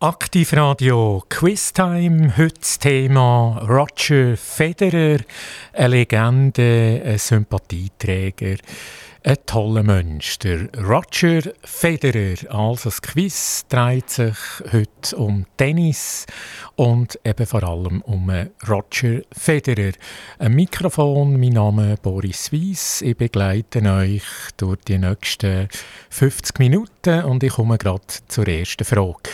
Aktivradio Quiztime, heute das Thema Roger Federer, eine Legende, ein Sympathieträger, ein toller Mensch. Der Roger Federer, also das Quiz, dreht sich heute um Tennis und eben vor allem um Roger Federer. Ein Mikrofon, mein Name ist Boris Weiss, ich begleite euch durch die nächsten 50 Minuten und ich komme gerade zur ersten Frage.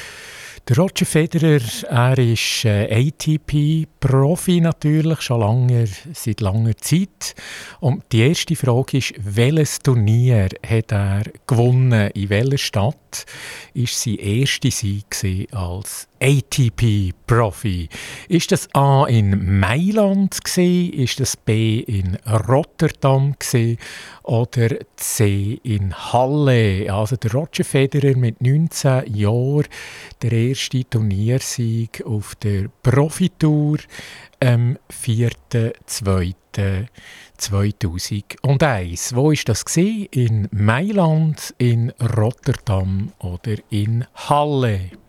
Der Roger Federer, er ist äh, ATP-Profi natürlich, schon lange, seit langer Zeit. Und die erste Frage ist, welches Turnier hat er gewonnen? In welcher Stadt ist sein erster Sieg als ATP-Profi. Ist das A in Mailand gewesen, ist das B in Rotterdam gewesen, oder C in Halle? Also der Roger Federer mit 19 Jahren, der erste Turniersieg auf der Profitour am 4.2.2001. Wo ist das gewesen? In Mailand, in Rotterdam oder in Halle?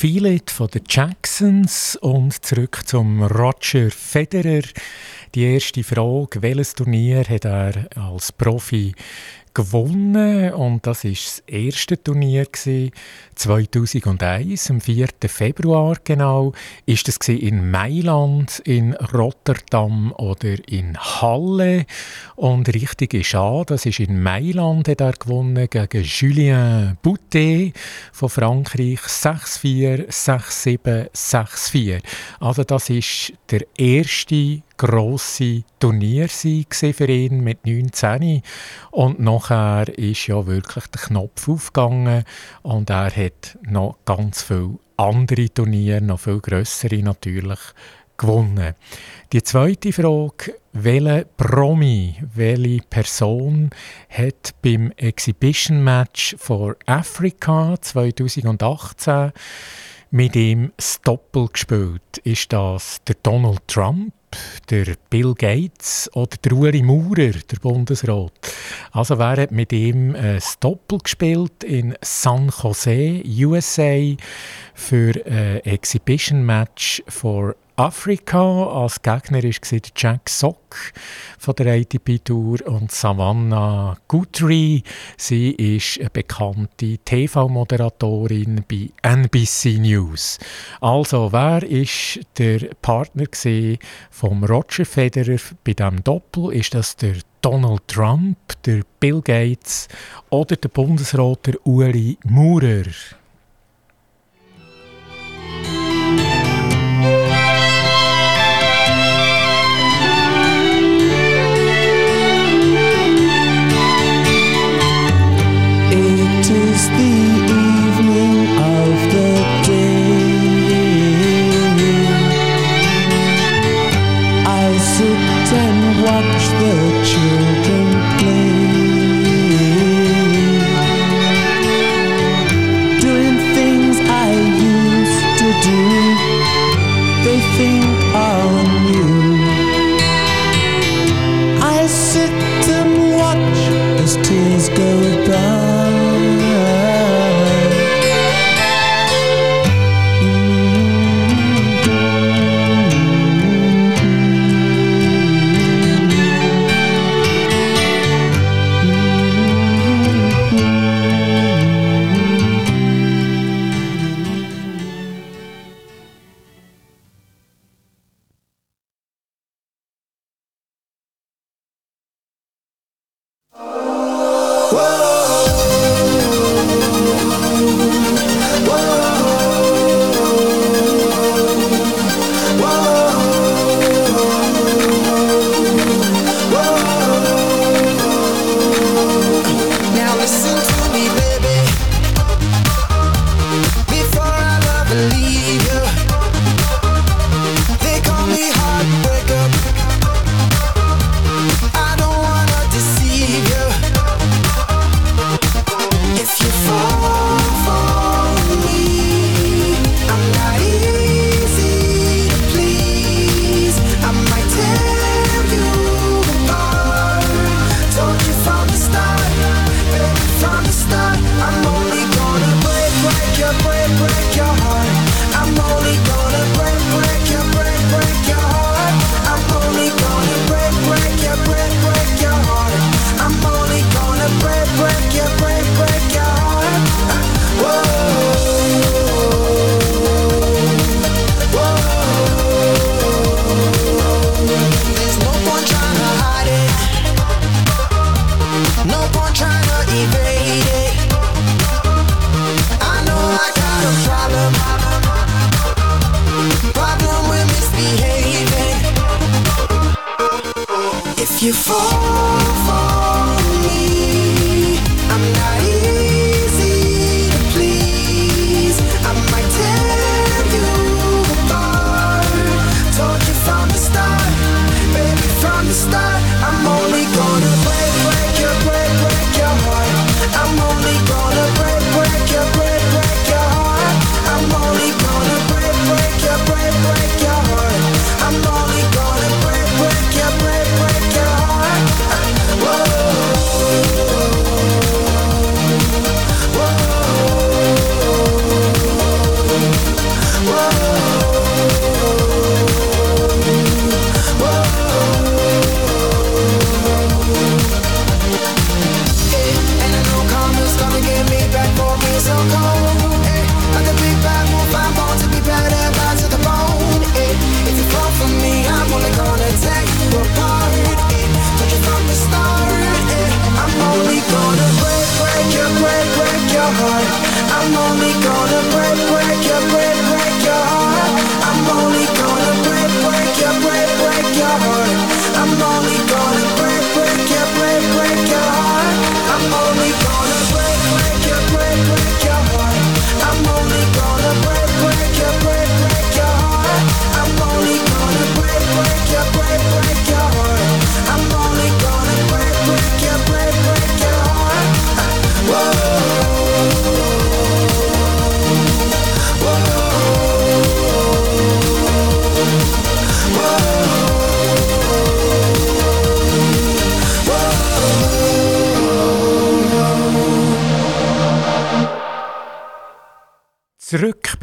Feel It von den Jacksons und zurück zum Roger Federer. Die erste Frage, welches Turnier hat er als Profi gewonnen und das ist das erste Turnier 2001 am 4. Februar genau ist es in Mailand in Rotterdam oder in Halle und richtig ist auch das ist in Mailand hat er gewonnen gegen Julien Boutet von Frankreich 6-4 6-7 6-4 also das ist der erste grosse Turniersieg für ihn mit 19 und nachher ist ja wirklich der Knopf aufgegangen und er hat noch ganz viele andere Turniere, noch viel grössere natürlich, gewonnen. Die zweite Frage, welche Promi, welche Person hat beim Exhibition Match for Africa 2018 mit ihm das Doppel gespielt? Ist das der Donald Trump? Der Bill Gates oder der Uri Maurer, der Bundesrat. Also wer mit ihm ein Doppel gespielt in San Jose, USA, für ein Exhibition Match for Afrika. Als Gegner war Jack Sock von der ATP Tour und Savannah Guthrie. Sie ist eine bekannte TV-Moderatorin bei NBC News. Also, wer ist der Partner von Roger Federer bei diesem Doppel? Ist das der Donald Trump, der Bill Gates oder der Bundesrat der Uri Maurer?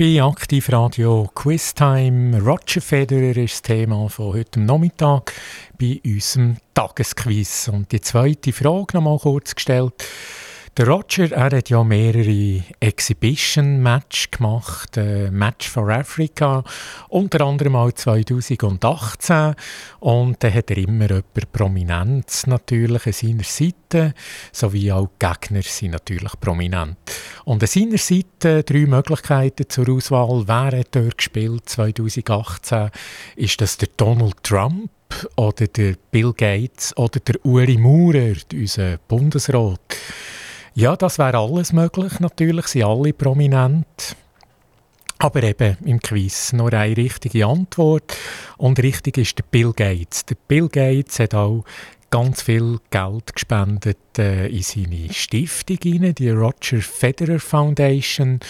Bei Aktivradio Quiztime. Roger Federer ist das Thema von heute Nachmittag bei unserem Tagesquiz. Und die zweite Frage noch mal kurz gestellt. Der Roger, er hat ja mehrere Exhibition-Match gemacht, äh, Match for Africa, unter anderem auch 2018. Und da hat er immer jemanden Prominenz natürlich an seiner Seite, sowie auch die Gegner sind natürlich prominent. Und an seiner Seite drei Möglichkeiten zur Auswahl. Wer hat dort gespielt 2018? Ist das der Donald Trump? oder der Bill Gates oder der Uri Maurer, unser Bundesrat. Ja, das wäre alles möglich natürlich, sind alle prominent. Aber eben im Quiz nur eine richtige Antwort. Und richtig ist der Bill Gates. Der Bill Gates hat auch ganz viel Geld gespendet äh, in seine Stiftung die Roger Federer Foundation.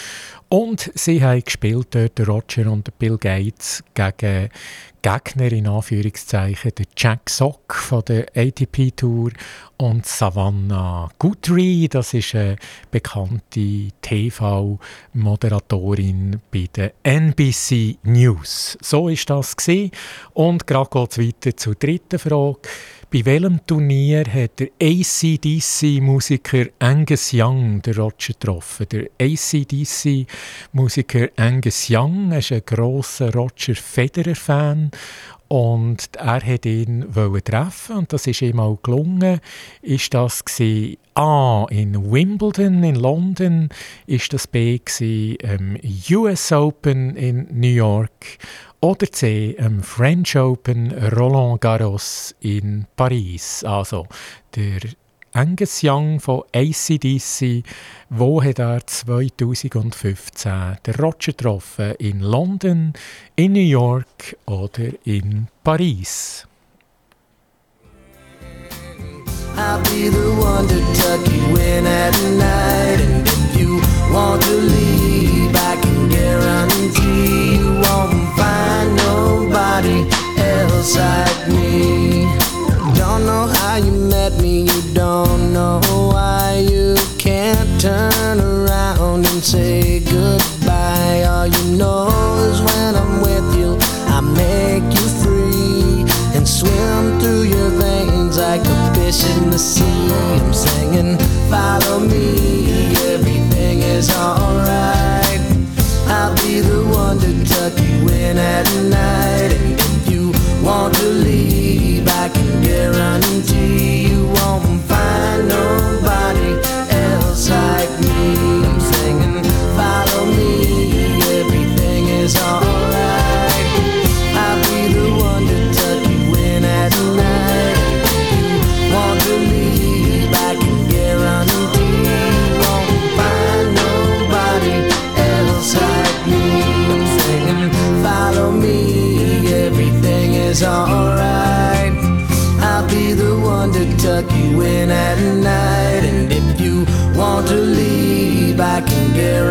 Und sie haben gespielt dort, Roger und Bill Gates, gegen Gegner in Anführungszeichen, der Jack Sock von der ATP Tour und Savannah Guthrie, das ist eine bekannte TV-Moderatorin bei der NBC News. So ist das gesehen und gerade geht es weiter zur dritten Frage. Bei welchem Turnier hat der ACDC-Musiker Angus Young den Roger getroffen? Der ACDC-Musiker Angus Young ist ein grosser Roger Federer-Fan und er wollte ihn treffen und das ist ihm auch gelungen. Ist das gewesen, A in Wimbledon in London, ist das B gewesen, ähm, US Open in New York oder C, im French Open Roland Garros in Paris. Also der Angus Young von ACDC, wo hat er 2015 den Roger getroffen? In London, in New York oder in Paris? I'll be the one to tuck you in at night And if you want to leave I can guarantee nobody else like me Don't know how you met me, you don't know why you can't turn around and say goodbye All you know is when I'm with you I make you free and swim through your veins like a fish in the sea. I'm singing, follow me, everything is alright. I'll be the one to tuck you in at night. Want to leave, I can guarantee you won't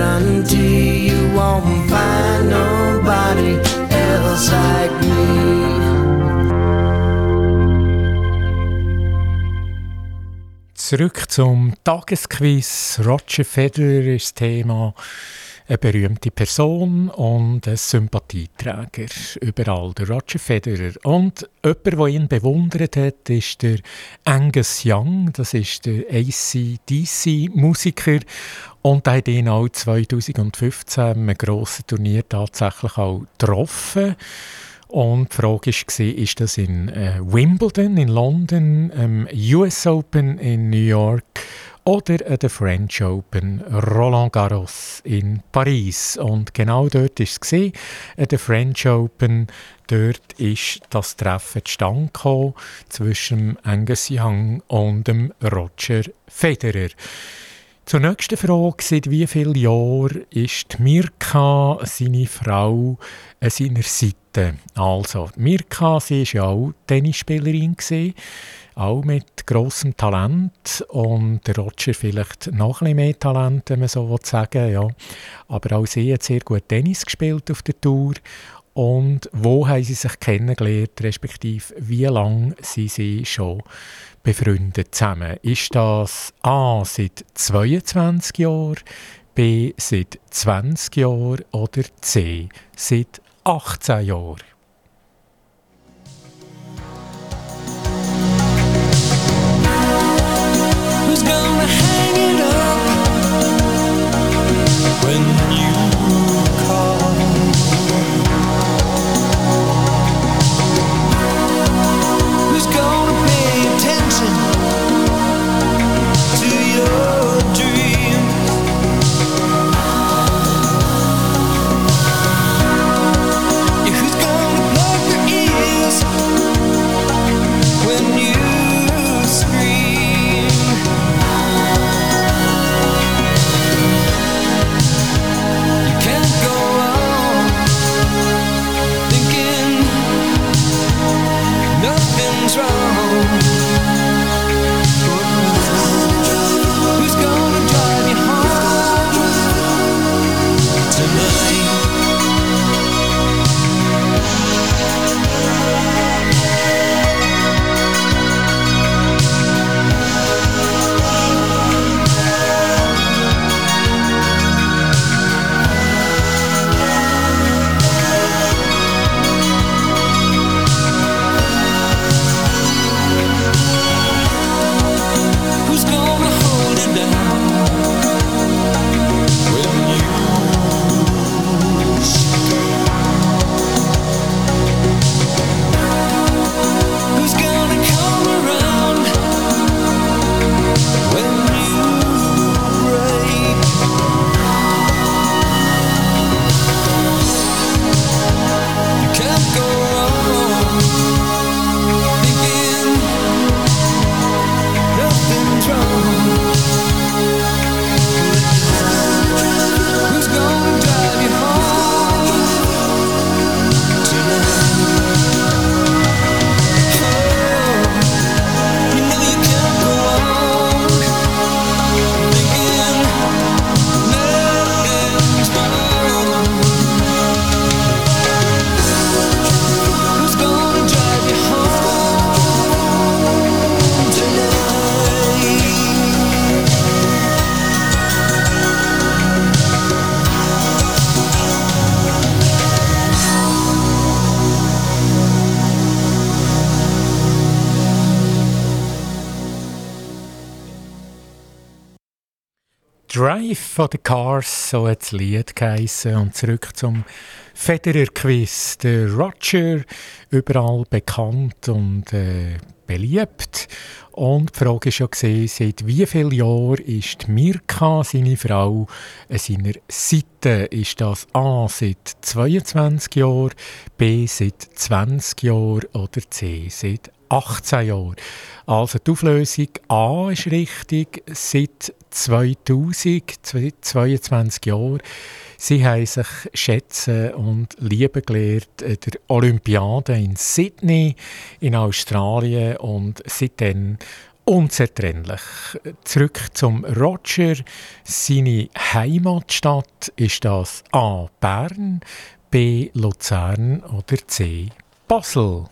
guarantee you won't find nobody else like me. Zurück zum Tagesquiz. Roger Federer ist Thema. Eine berühmte Person und ein Sympathieträger überall, der Roger Federer. Und jemand, der ihn bewundert hat, ist der Angus Young, das ist der ACDC-Musiker. Und er hat ihn auch 2015 einem grossen Turnier tatsächlich auch getroffen. Und die Frage war, ist das in äh, Wimbledon in London, ähm, US Open in New York oder äh, der French Open Roland Garros in Paris. Und genau dort war es, äh, der French Open, dort ist das Treffen zustande gekommen zwischen Angus Young und dem Roger Federer. Zur nächsten Frage, seit wie vielen Jahren ist Mirka, seine Frau, an seiner Seite? Also, Mirka, sie war ja auch Tennisspielerin, gewesen, auch mit grossem Talent und Roger vielleicht noch ein bisschen mehr Talent, wenn man so sagen will, ja. Aber auch sie hat sehr gut Tennis gespielt auf der Tour und wo haben sie sich kennengelernt, respektive wie lange sind sie schon befreundet zusammen? Ist das A seit 22 Jahren, B seit 20 Jahren oder C seit 18 Jahren? When Drive von den Cars, so hat das Lied geheissen. Und zurück zum Federer-Quiz. Der Roger, überall bekannt und äh, beliebt. Und die Frage war ja, seit wie vielen Jahren ist Mirka, seine Frau, an seiner Seite? Ist das A seit 22 Jahren, B seit 20 Jahren oder C seit 18 Jahren? Also die Auflösung A ist richtig, seit 2000, 22 Jahren. Sie haben sich schätzen und lieben gelernt der Olympiade in Sydney in Australien und seitdem unzertrennlich. Zurück zum Roger. Seine Heimatstadt ist das A. Bern, B. Luzern oder C. Basel.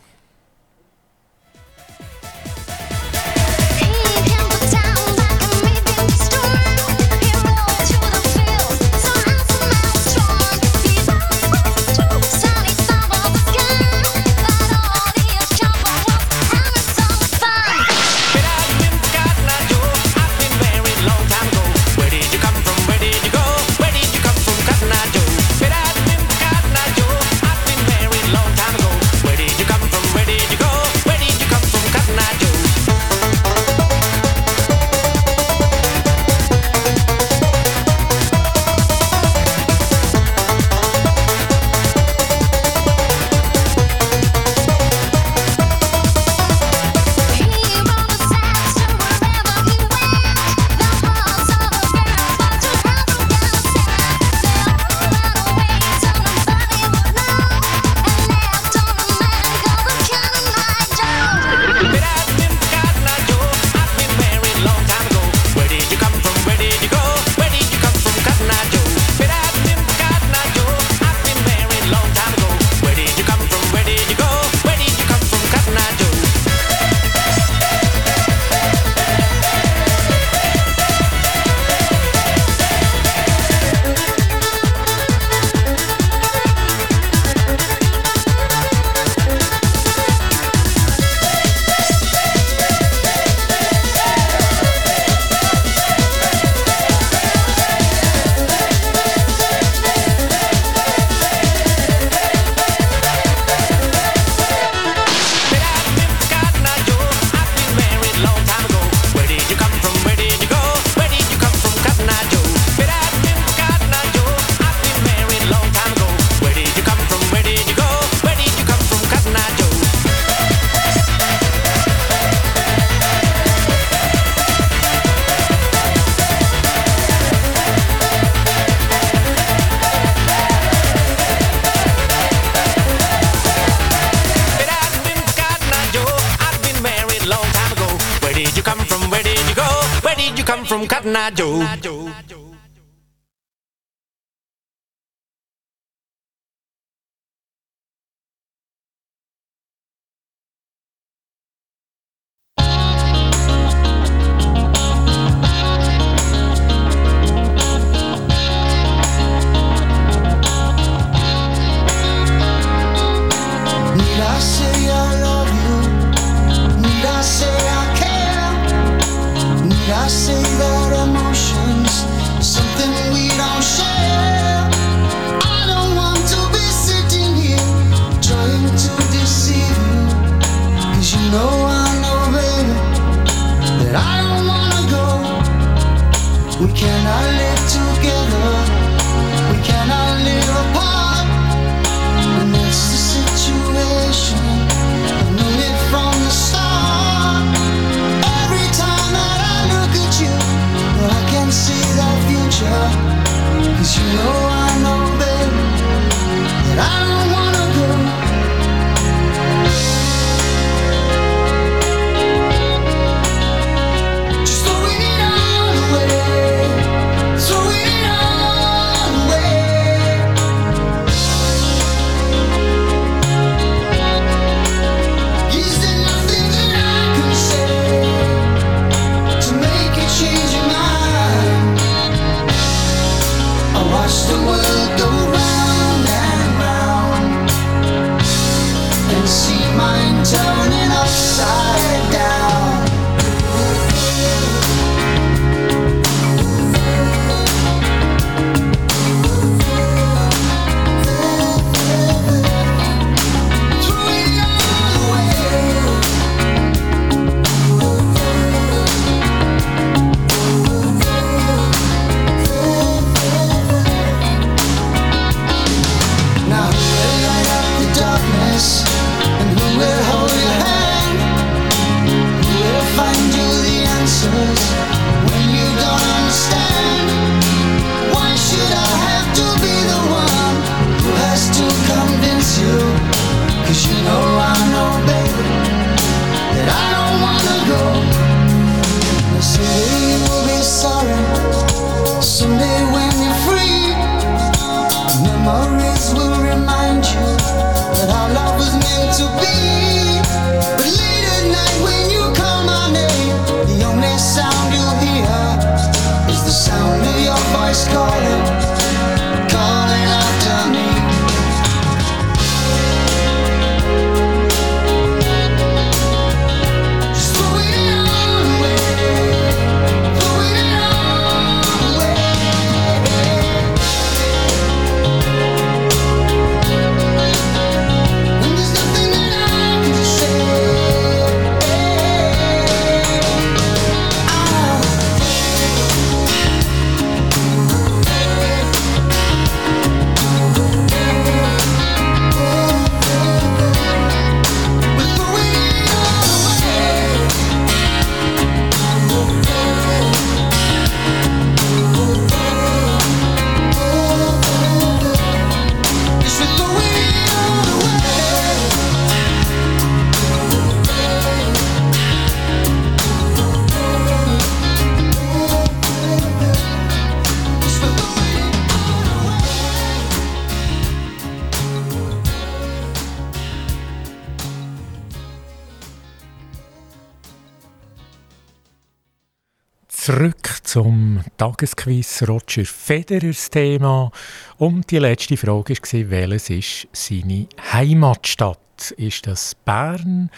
Zurück zum Tagesquiz Roger Federers Thema. Und die letzte Frage war, welches ist seine Heimatstadt? Ist das Bern,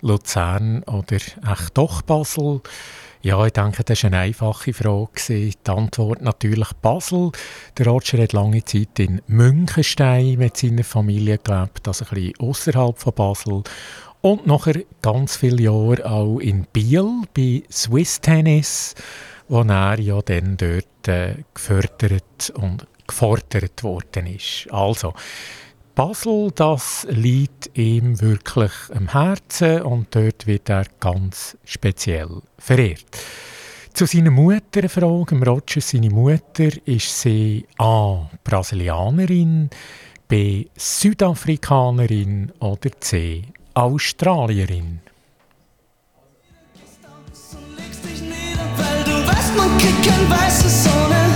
Luzern oder echt doch Basel? Ja, ich denke, das war eine einfache Frage. Die Antwort natürlich Basel. Der Roger hat lange Zeit in Münchenstein mit seiner Familie gelebt, also ein bisschen außerhalb von Basel. Und nachher ganz viele Jahre auch in Biel bei Swiss Tennis, wo er ja dann dort äh, gefördert und gefordert worden ist. Also, Basel, das liegt ihm wirklich am Herzen und dort wird er ganz speziell verehrt. Zu seiner Mutter eine Frage. Roger, seine Mutter, ist sie A. Brasilianerin, B. Südafrikanerin oder C. Australierin. Man kriegt kein weißes Sonne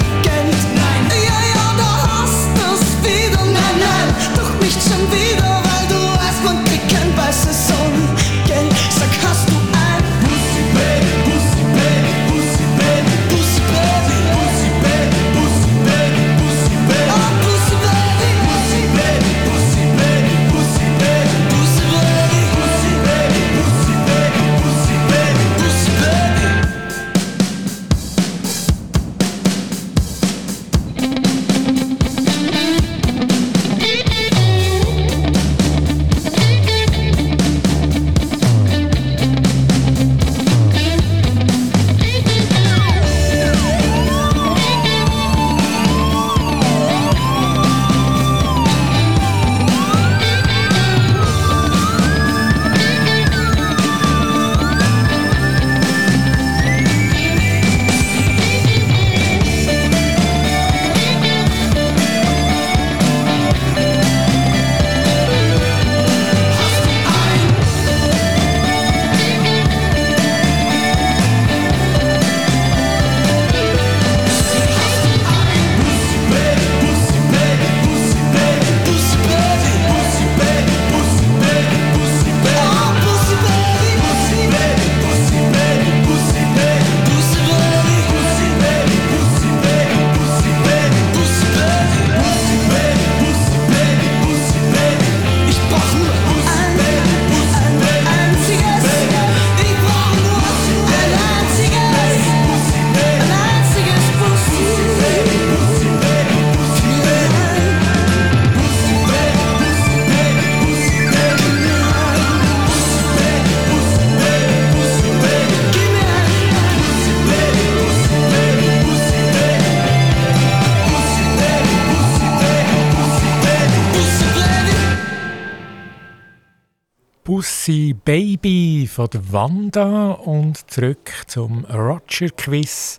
von der Wanda und zurück zum Roger Quiz.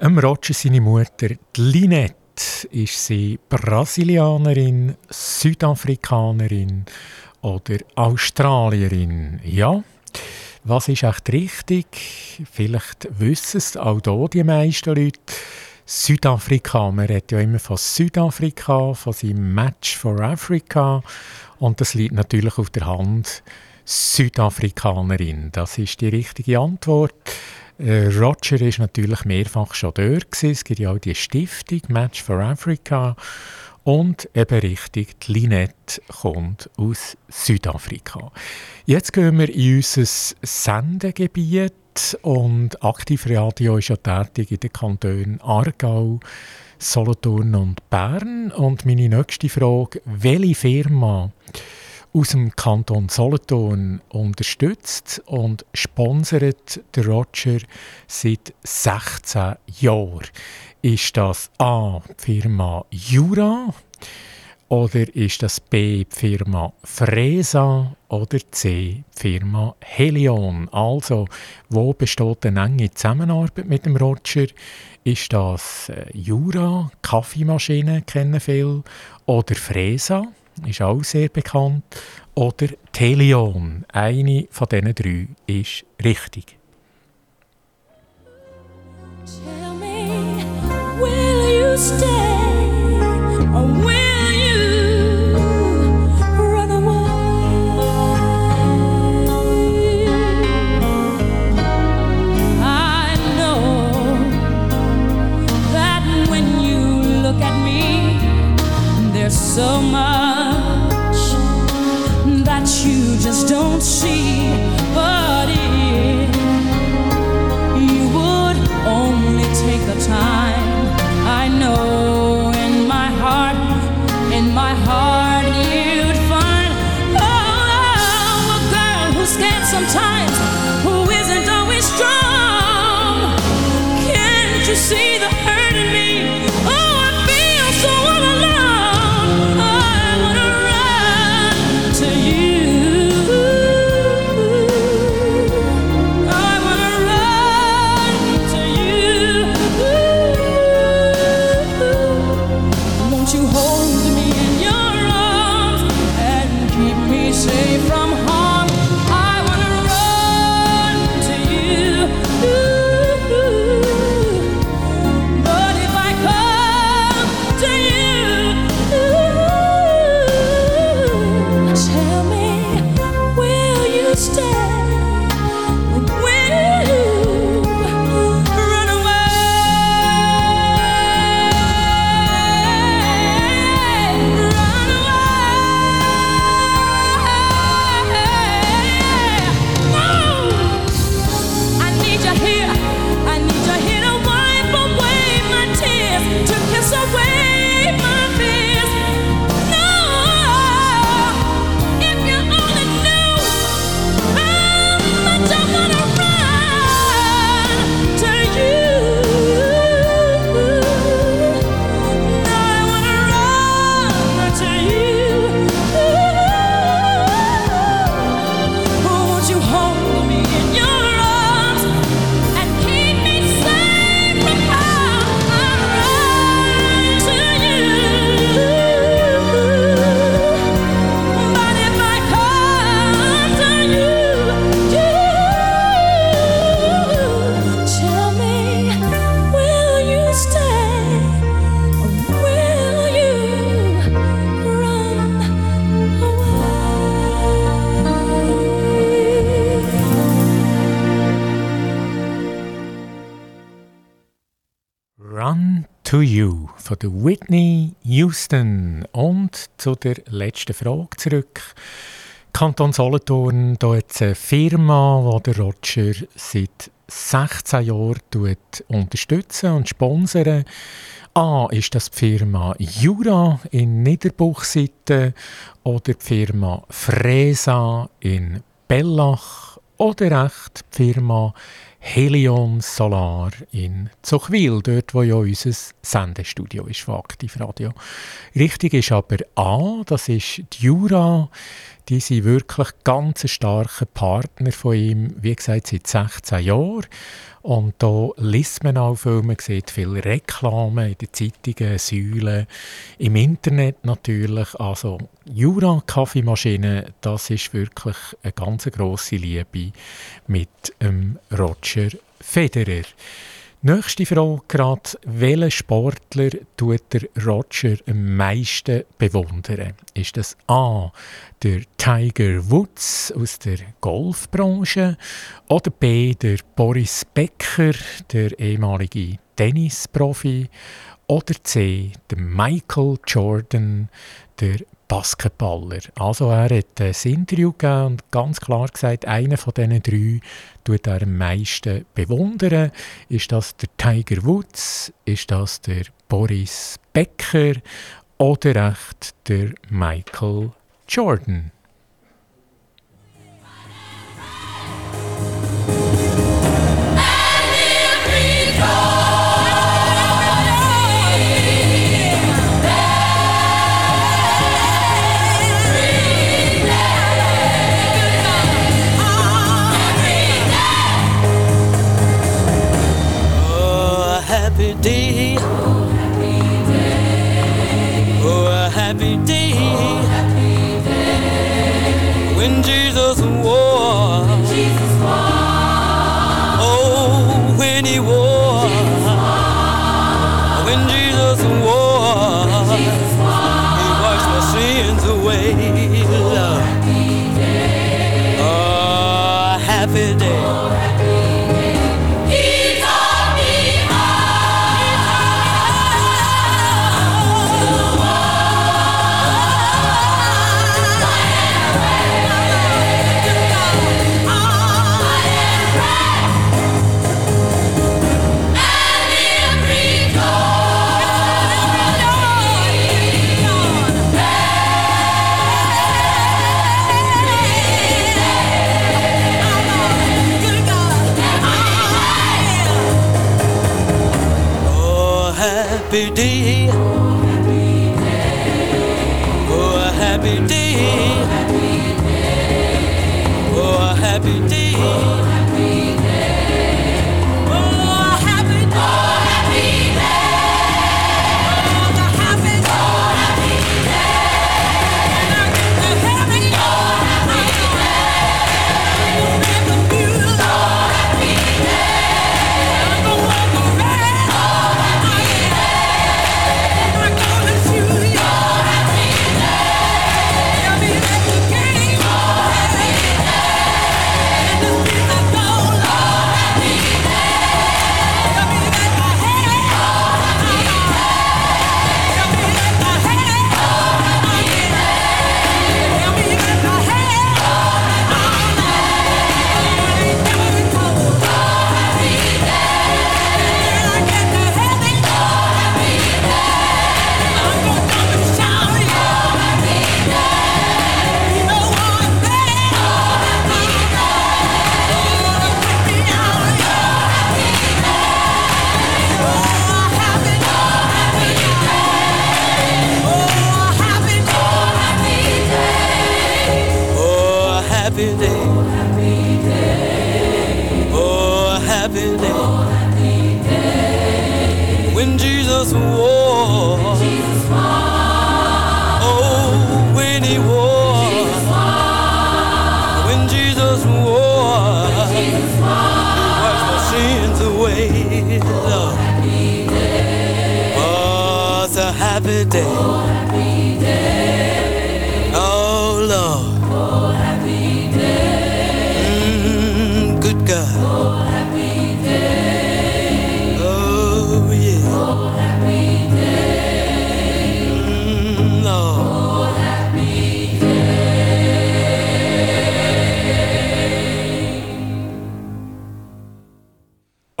Ähm Roger, seine Mutter, die Linette, ist sie Brasilianerin, Südafrikanerin oder Australierin? Ja, was ist echt richtig? Vielleicht wissen es auch hier die meisten Leute. Südafrika, man redet ja immer von Südafrika, von seinem Match for Africa und das liegt natürlich auf der Hand. Südafrikanerin. Das ist die richtige Antwort. Äh, Roger ist natürlich mehrfach schon dort. Gewesen. Es gibt ja auch die Stiftung Match for Africa. Und eben richtig, die Linette kommt aus Südafrika. Jetzt gehen wir in unser Sendegebiet und Aktivradio ist ja tätig in den Kantonen Aargau, Solothurn und Bern. Und meine nächste Frage, welche Firma aus dem Kanton Solothurn unterstützt und sponsert der Roger seit 16 Jahren. Ist das A. die Firma Jura oder ist das B. die Firma Fresa oder C. die Firma Helion? Also, wo besteht eine enge Zusammenarbeit mit dem Roger? Ist das äh, Jura, Kaffeemaschine kennen viele, oder Fresa? ist auch sehr bekannt. Oder Telion. Eine von diesen drei ist richtig. Tell me, will you stay so much don't see. But if you would only take the time, I know in my heart, in my heart, you'd find oh, a girl who's scared sometimes, who isn't always strong. Can't you see von der Whitney Houston. Und zu der letzten Frage zurück. Kanton Solothurn, da hat eine Firma, die Roger seit 16 Jahren unterstützen und sponsern. A ist das die Firma Jura in Niederbuchseite oder die Firma Fresa in Bellach oder echt die Firma Helion Solar in Zuchwil, dort wo ja unser Sendestudio ist von Aktiv Radio. Richtig ist aber A, das ist die Jura. Die sind wirklich ganz ein starker Partner von ihm, wie gesagt, seit 16 Jahren. Und da liest man auch viel, man sieht viele Reklamen in den Zeitungen, Säulen, im Internet natürlich. Also Jura Kaffeemaschine, das ist wirklich eine ganz grosse Liebe mit ähm, Roger Federer. Nächste Frage gerade. Welchen Sportler tut der Roger am meisten bewundern? Ist das A. der Tiger Woods aus der Golfbranche oder B. der Boris Becker, der ehemalige Tennisprofi oder C. der Michael Jordan, der Basketballer. Also er hat ein Interview gegeben und ganz klar gesagt, einer von diesen drei tut er am meisten bewundern. Ist das der Tiger Woods? Ist das der Boris Becker? Oder echt der Michael Jordan?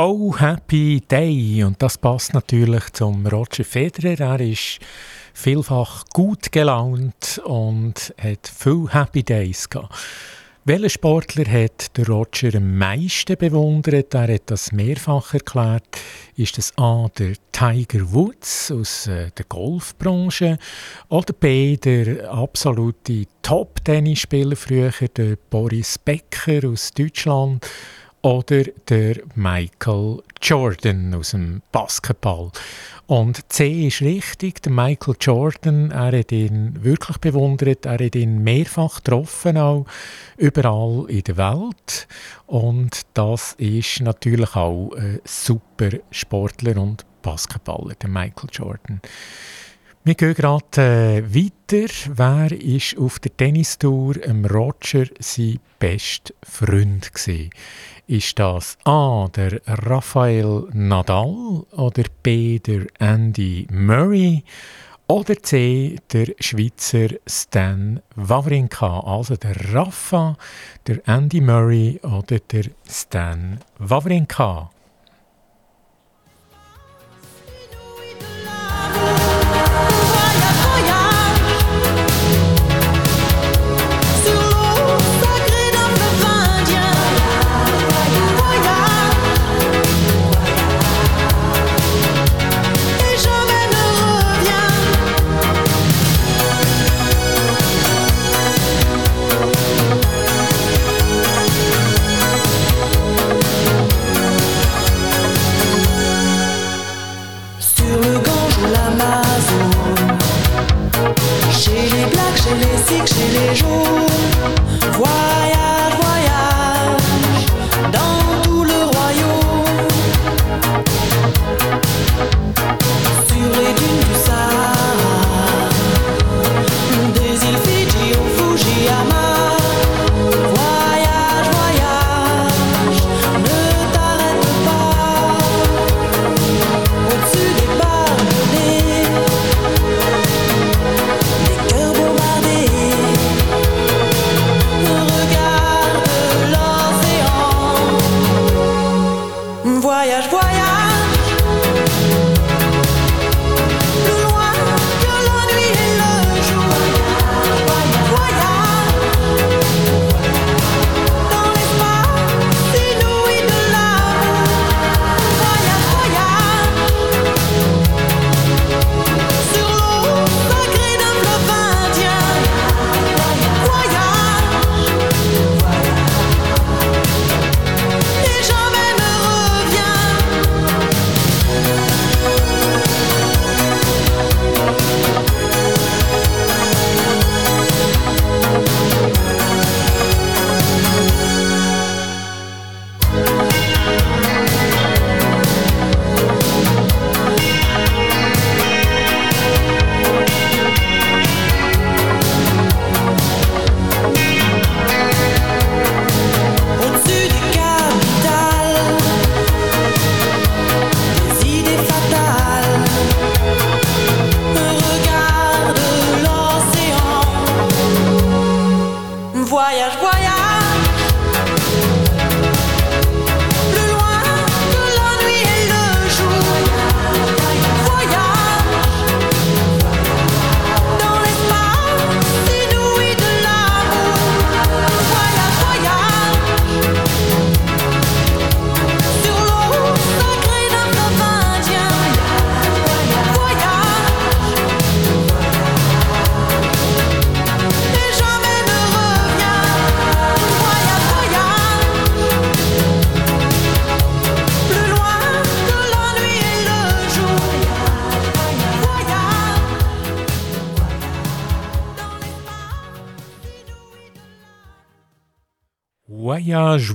Happy Day und das passt natürlich zum Roger Federer. Er ist vielfach gut gelaunt und hat viele Happy Days gehabt. Welcher Sportler hat der Roger am meisten bewundert? Er hat das mehrfach erklärt. Ist das A. der Tiger Woods aus äh, der Golfbranche oder B. der absolute Top-Tennisspieler früher, der Boris Becker aus Deutschland? Oder der Michael Jordan aus dem Basketball. Und C ist richtig, der Michael Jordan, er hat ihn wirklich bewundert, er hat ihn mehrfach getroffen, auch überall in der Welt. Und das ist natürlich auch ein super Sportler und Basketballer, der Michael Jordan. Wir gehen gerade äh, weiter. Wer ist auf der Tennistour Roger sein bester Freund gewesen? Ist das A. der Rafael Nadal oder B. der Andy Murray oder C. der Schweizer Stan Wawrinka? Also der Rafa, der Andy Murray oder der Stan Wawrinka?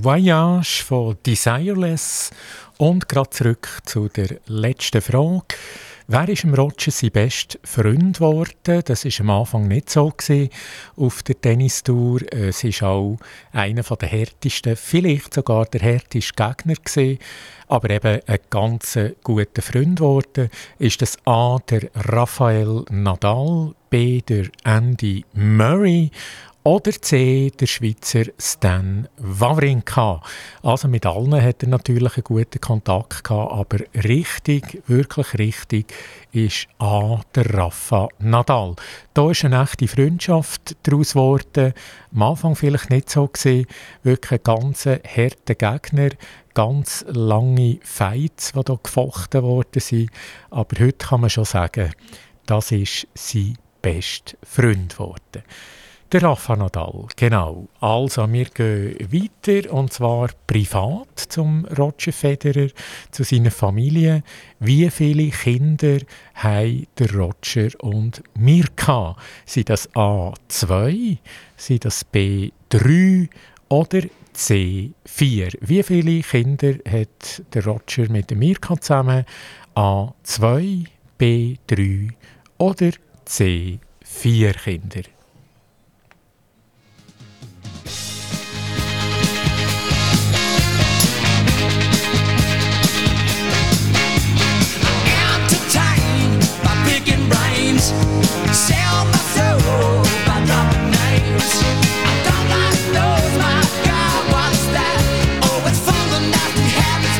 Voyage, von Desireless. Und gerade zurück zu der letzten Frage. Wer ist im Roger sein bester Freund geworden? Das war am Anfang nicht so auf der Tennistour. Es war auch einer der härtesten, vielleicht sogar der härteste Gegner gewesen. Aber eben ein ganz guter Freund geworden ist das A der Rafael Nadal, B der Andy Murray oder C, der Schweizer Stan Wawrinka. Also mit allen hat er natürlich einen guten Kontakt gehabt, aber richtig, wirklich richtig ist A, der Rafa Nadal. Da ist eine echte Freundschaft daraus geworden. Am Anfang vielleicht nicht so gesehen, wirklich ein ganz harter Gegner, ganz lange Fights, die hier gefochten worden sind. Aber heute kann man schon sagen, das ist sein bester Freund geworden. Der Rafa Nadal, genau. Also, wir gehen weiter und zwar privat zum Roger Federer, zu seiner Familie. Wie viele Kinder haben der Roger und Mirka? Sind das A 2, sind das B 3 oder C 4? Wie viele Kinder hat der Roger mit der Mirka zusammen? A 2, B 3 oder C 4 Kinder?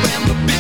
when the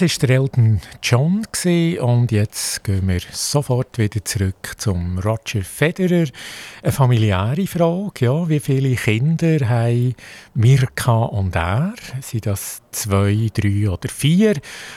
Das war der Elton John und jetzt gehen wir sofort wieder zurück zum Roger Federer. Eine familiäre Frage, ja, wie viele Kinder haben Mirka und er? Sind das zwei, drei oder vier?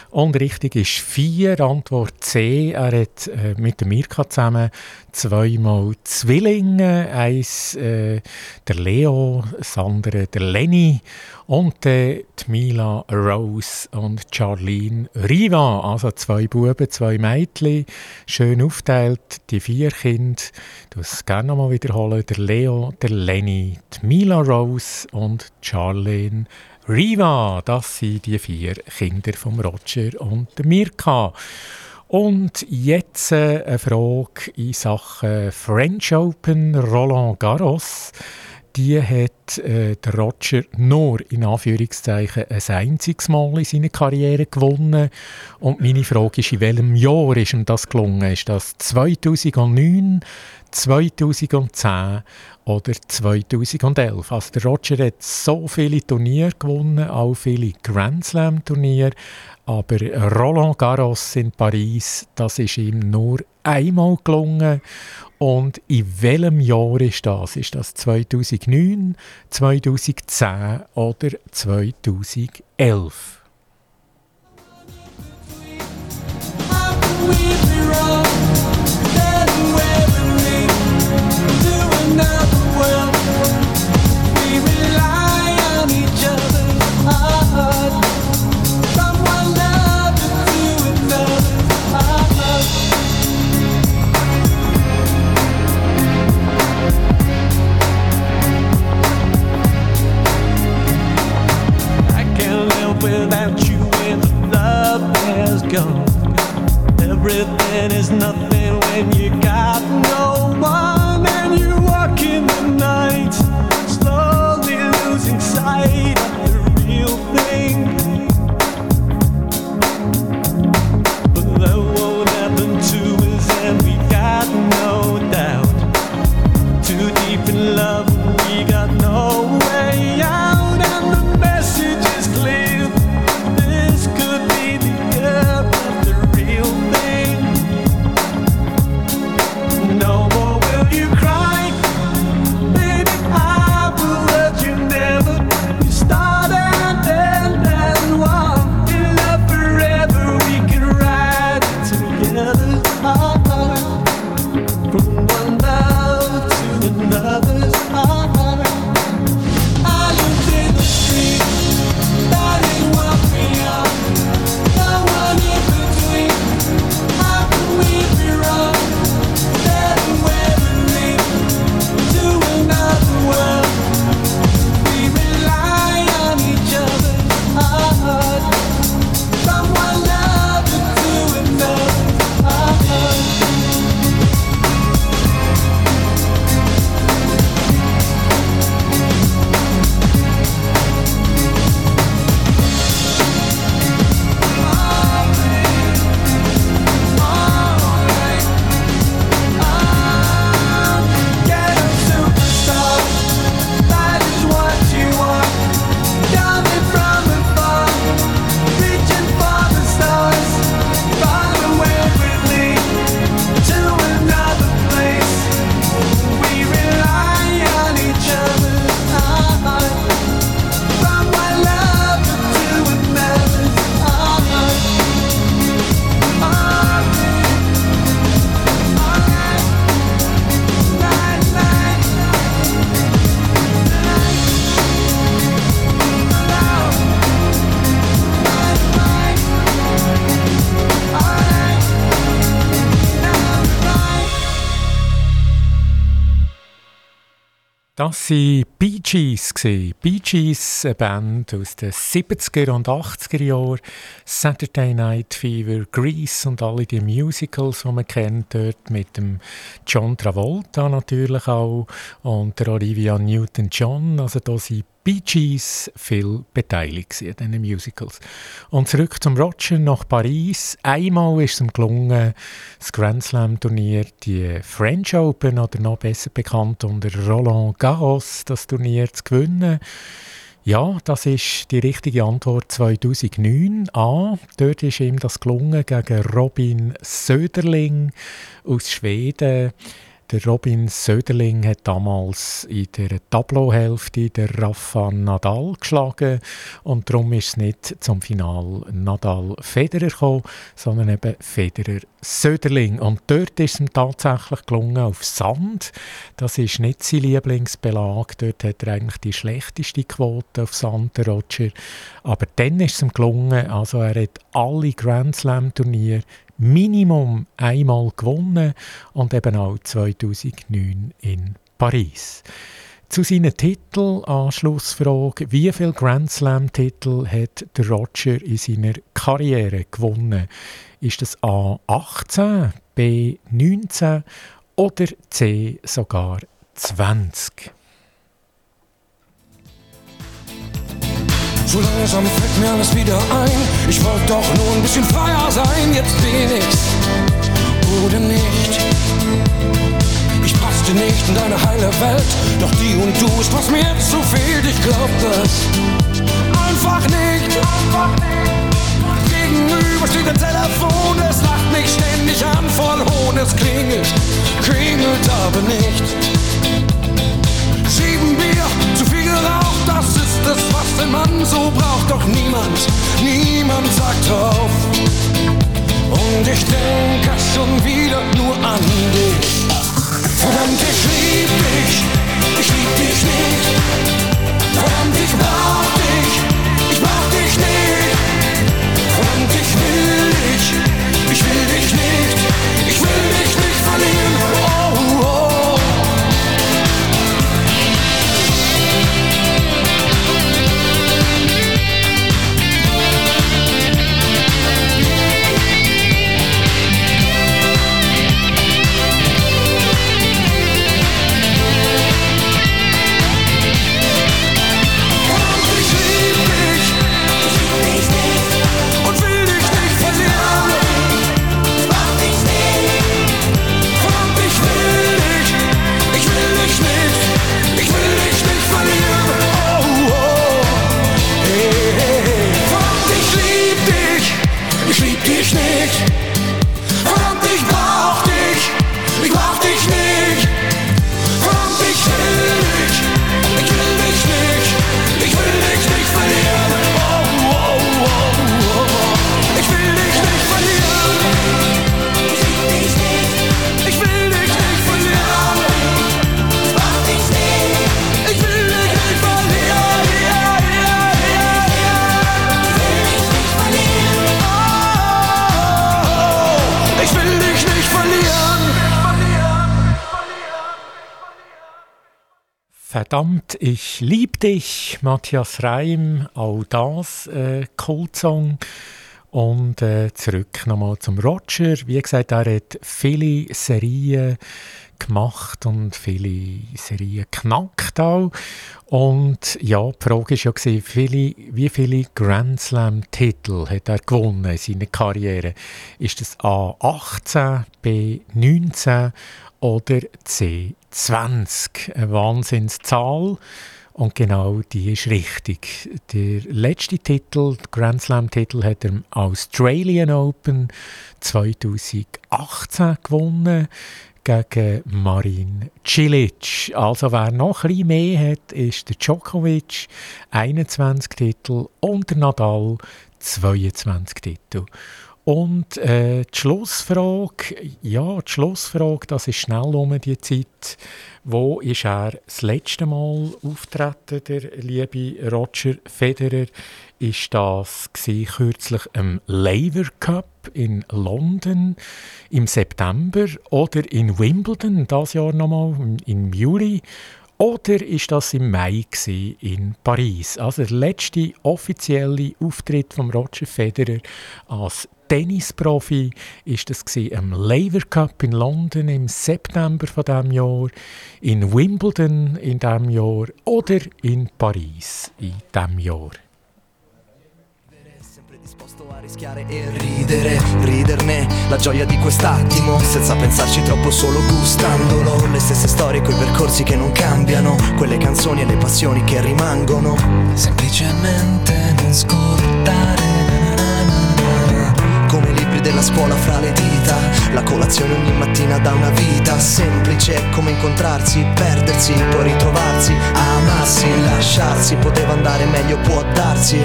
Und richtig ist vier, Antwort C. Er hat äh, mit Mirka zusammen zweimal Zwillinge, eins äh, der Leo, das andere der Lenny und äh, Mila Rose und Charlene Riva, also zwei Buben, zwei Mädchen, schön aufteilt, die vier Kinder, du es gerne nochmal wiederholen, der Leo, der Lenny, die Mila Rose und Charlene Riva, das sind die vier Kinder von Roger und Mirka. Und jetzt äh, eine Frage in Sachen French Open Roland Garros. Die hat äh, der Roger nur in Anführungszeichen ein einziges Mal in seiner Karriere gewonnen. Und meine Frage ist, in welchem Jahr ist ihm das gelungen? Ist das 2009, 2010 oder 2011? Also der Roger hat so viele Turniere gewonnen, auch viele Grand Slam Turniere. Aber Roland Garros in Paris, das ist ihm nur einmal gelungen. Und in welchem Jahr ist das? Ist das 2009, 2010 oder 2011? Without you when the love has gone. Everything is nothing when you got Das waren Bee Gees. Bee Gees, eine Band aus den 70er und 80er Jahren. Saturday Night Fever, Grease und alle die Musicals, die man kennt dort mit dem John Travolta natürlich auch und der Olivia Newton-John. Also da sind Bee Gees viel beteiligt an diesen Musicals. Und zurück zum Roger nach Paris. Einmal ist es ihm gelungen, das Grand Slam Turnier, die French Open oder noch besser bekannt unter Roland Garros, das Turnier zu gewinnen. Ja, das ist die richtige Antwort 2009. A. Dort ist ihm das gelungen gegen Robin Söderling aus Schweden. Der Robin Söderling hat damals in der Tableauhälfte der Rafa Nadal geschlagen und darum ist es nicht zum Final Nadal-Federer gekommen, sondern eben Federer-Söderling. Und dort ist es ihm tatsächlich gelungen auf Sand. Das ist nicht sein Lieblingsbelag. Dort hat er eigentlich die schlechteste Quote auf Sand, der Roger. Aber dann ist es ihm gelungen. Also er hat alle Grand Slam-Turniere Minimum einmal gewonnen und eben auch 2009 in Paris. Zu seinen Titeln, Anschlussfrage, wie viele Grand Slam-Titel hat der Roger in seiner Karriere gewonnen? Ist das A 18, B 19 oder C sogar 20? So langsam fällt mir alles wieder ein. Ich wollte doch nur ein bisschen freier sein. Jetzt bin ich's oder nicht. Ich passte nicht in deine heile Welt, doch die und du ist was mir zu fehlt. Ich glaub das einfach nicht. Gegenüber steht ein Telefon, es lacht mich ständig an, voll Hohn, es klingelt, klingelt aber nicht. Das ist es, was ein Mann so braucht, doch niemand, niemand sagt auf. Und ich denke schon wieder nur an dich. Verdammt, ich lieb dich, ich lieb dich nicht. Verdammt, ich brauch dich, ich brauch dich nicht. Verdammt, ich will dich, ich will dich nicht. Ich will dich Verdammt, ich lieb dich, Matthias Reim, auch das äh, Kultsong. Und äh, zurück nochmal zum Roger. Wie gesagt, er hat viele Serien gemacht und viele Serien knackt auch. Und ja, die Frage war ja, viele, wie viele Grand Slam-Titel hat er gewonnen in seiner Karriere? Ist das A 18, B 19 oder C 20? Eine Wahnsinnszahl. Und genau die ist richtig. Der letzte Titel, der Grand Slam-Titel, hat er im Australian Open 2018 gewonnen gegen Marin Cilic. Also wer noch ein mehr hat, ist der Djokovic, 21 Titel, und der Nadal, 22 Titel. Und äh, die Schlussfrage, ja, die Schlussfrage, das ist schnell um die Zeit. Wo ist er das letzte Mal auftreten, der liebe Roger Federer? Ist das kürzlich im Laver Cup in London im September oder in Wimbledon, das Jahr nochmal im- Juli? Oder ist das im Mai in Paris? Also der letzte offizielle Auftritt von Roger Federer als Tennisprofi ist das gewesen am Laver Cup in London im September von dem Jahr, in Wimbledon in dem Jahr oder in Paris in dem Jahr. rischiare e ridere, riderne la gioia di quest'attimo, senza pensarci troppo solo gustandolo, le stesse storie coi percorsi che non cambiano, quelle canzoni e le passioni che rimangono, semplicemente non scordare della scuola fra le dita, la colazione ogni mattina da una vita, semplice come incontrarsi, perdersi, poi ritrovarsi, amarsi, lasciarsi, poteva andare meglio, può darsi,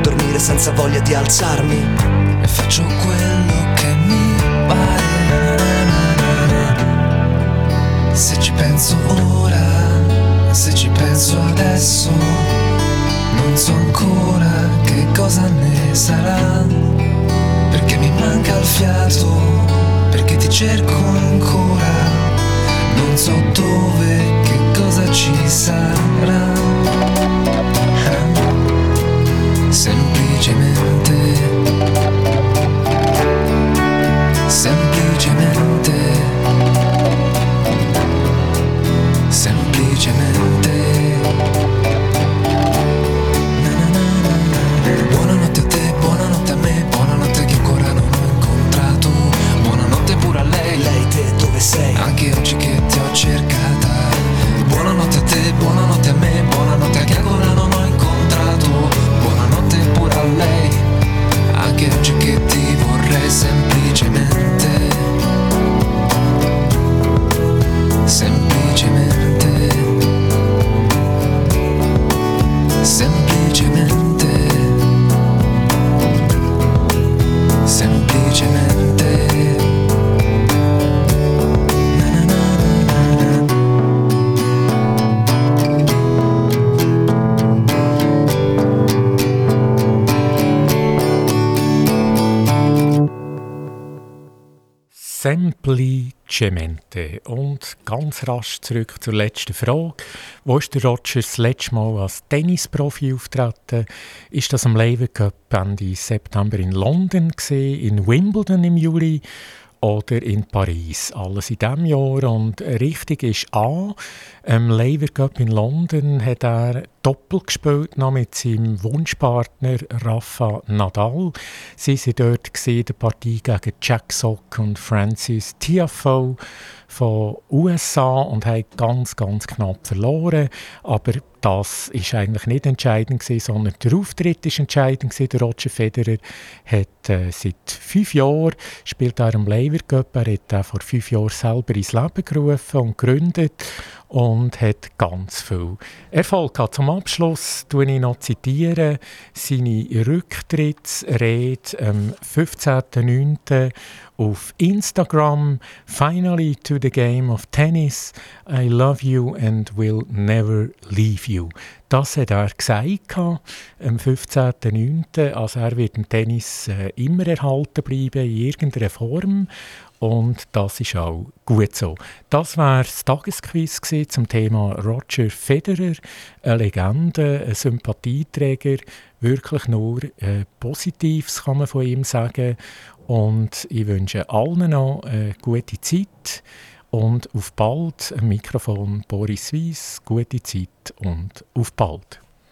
dormire senza voglia di alzarmi. E faccio quello che mi pare. Se ci penso ora, se ci penso adesso, non so ancora che cosa ne sarà perché mi manca il fiato, perché ti cerco ancora, non so dove, che cosa ci sarà. Semplicemente, semplicemente, lonely. Cemente. Und ganz rasch zurück zur letzten Frage. Wo ist der Roger das letzte Mal als Tennisprofi auftreten? Ist das am Lever Cup Ende September in London gesehen, in Wimbledon im Juli? Oder in Paris. Alles in diesem Jahr. Und richtig ist A. Im Laver Cup in London hat er Doppel gespielt noch mit seinem Wunschpartner Rafa Nadal. Sie waren dort gesehen, der Partie gegen Jack Sock und Francis Tiafoe von USA und haben ganz, ganz knapp verloren. Aber das ist eigentlich nicht entscheidend gewesen, sondern der Auftritt ist entscheidend gewesen. Der Roger Federer hat äh, seit fünf Jahren spielt er am Lever Cup. Er hat äh, vor fünf Jahren selber ins Leben gerufen und gegründet und hat ganz viel Erfolg gehabt. Zum Abschluss tue ich noch zitieren seine Rücktrittsrede am 15.09. auf Instagram. Finally to the game of tennis. I love you and will never leave you. Das hat er gesagt am 15.09. Also er wird im Tennis äh, immer erhalten bleiben, in irgendeiner Form. Und das ist auch gut so. Das war das Tagesquiz zum Thema Roger Federer, eine Legende, ein Sympathieträger, wirklich nur äh, Positives kann man von ihm sagen. Und ich wünsche allen noch eine gute Zeit und auf bald. Am Mikrofon Boris Weiss, gute Zeit und auf bald.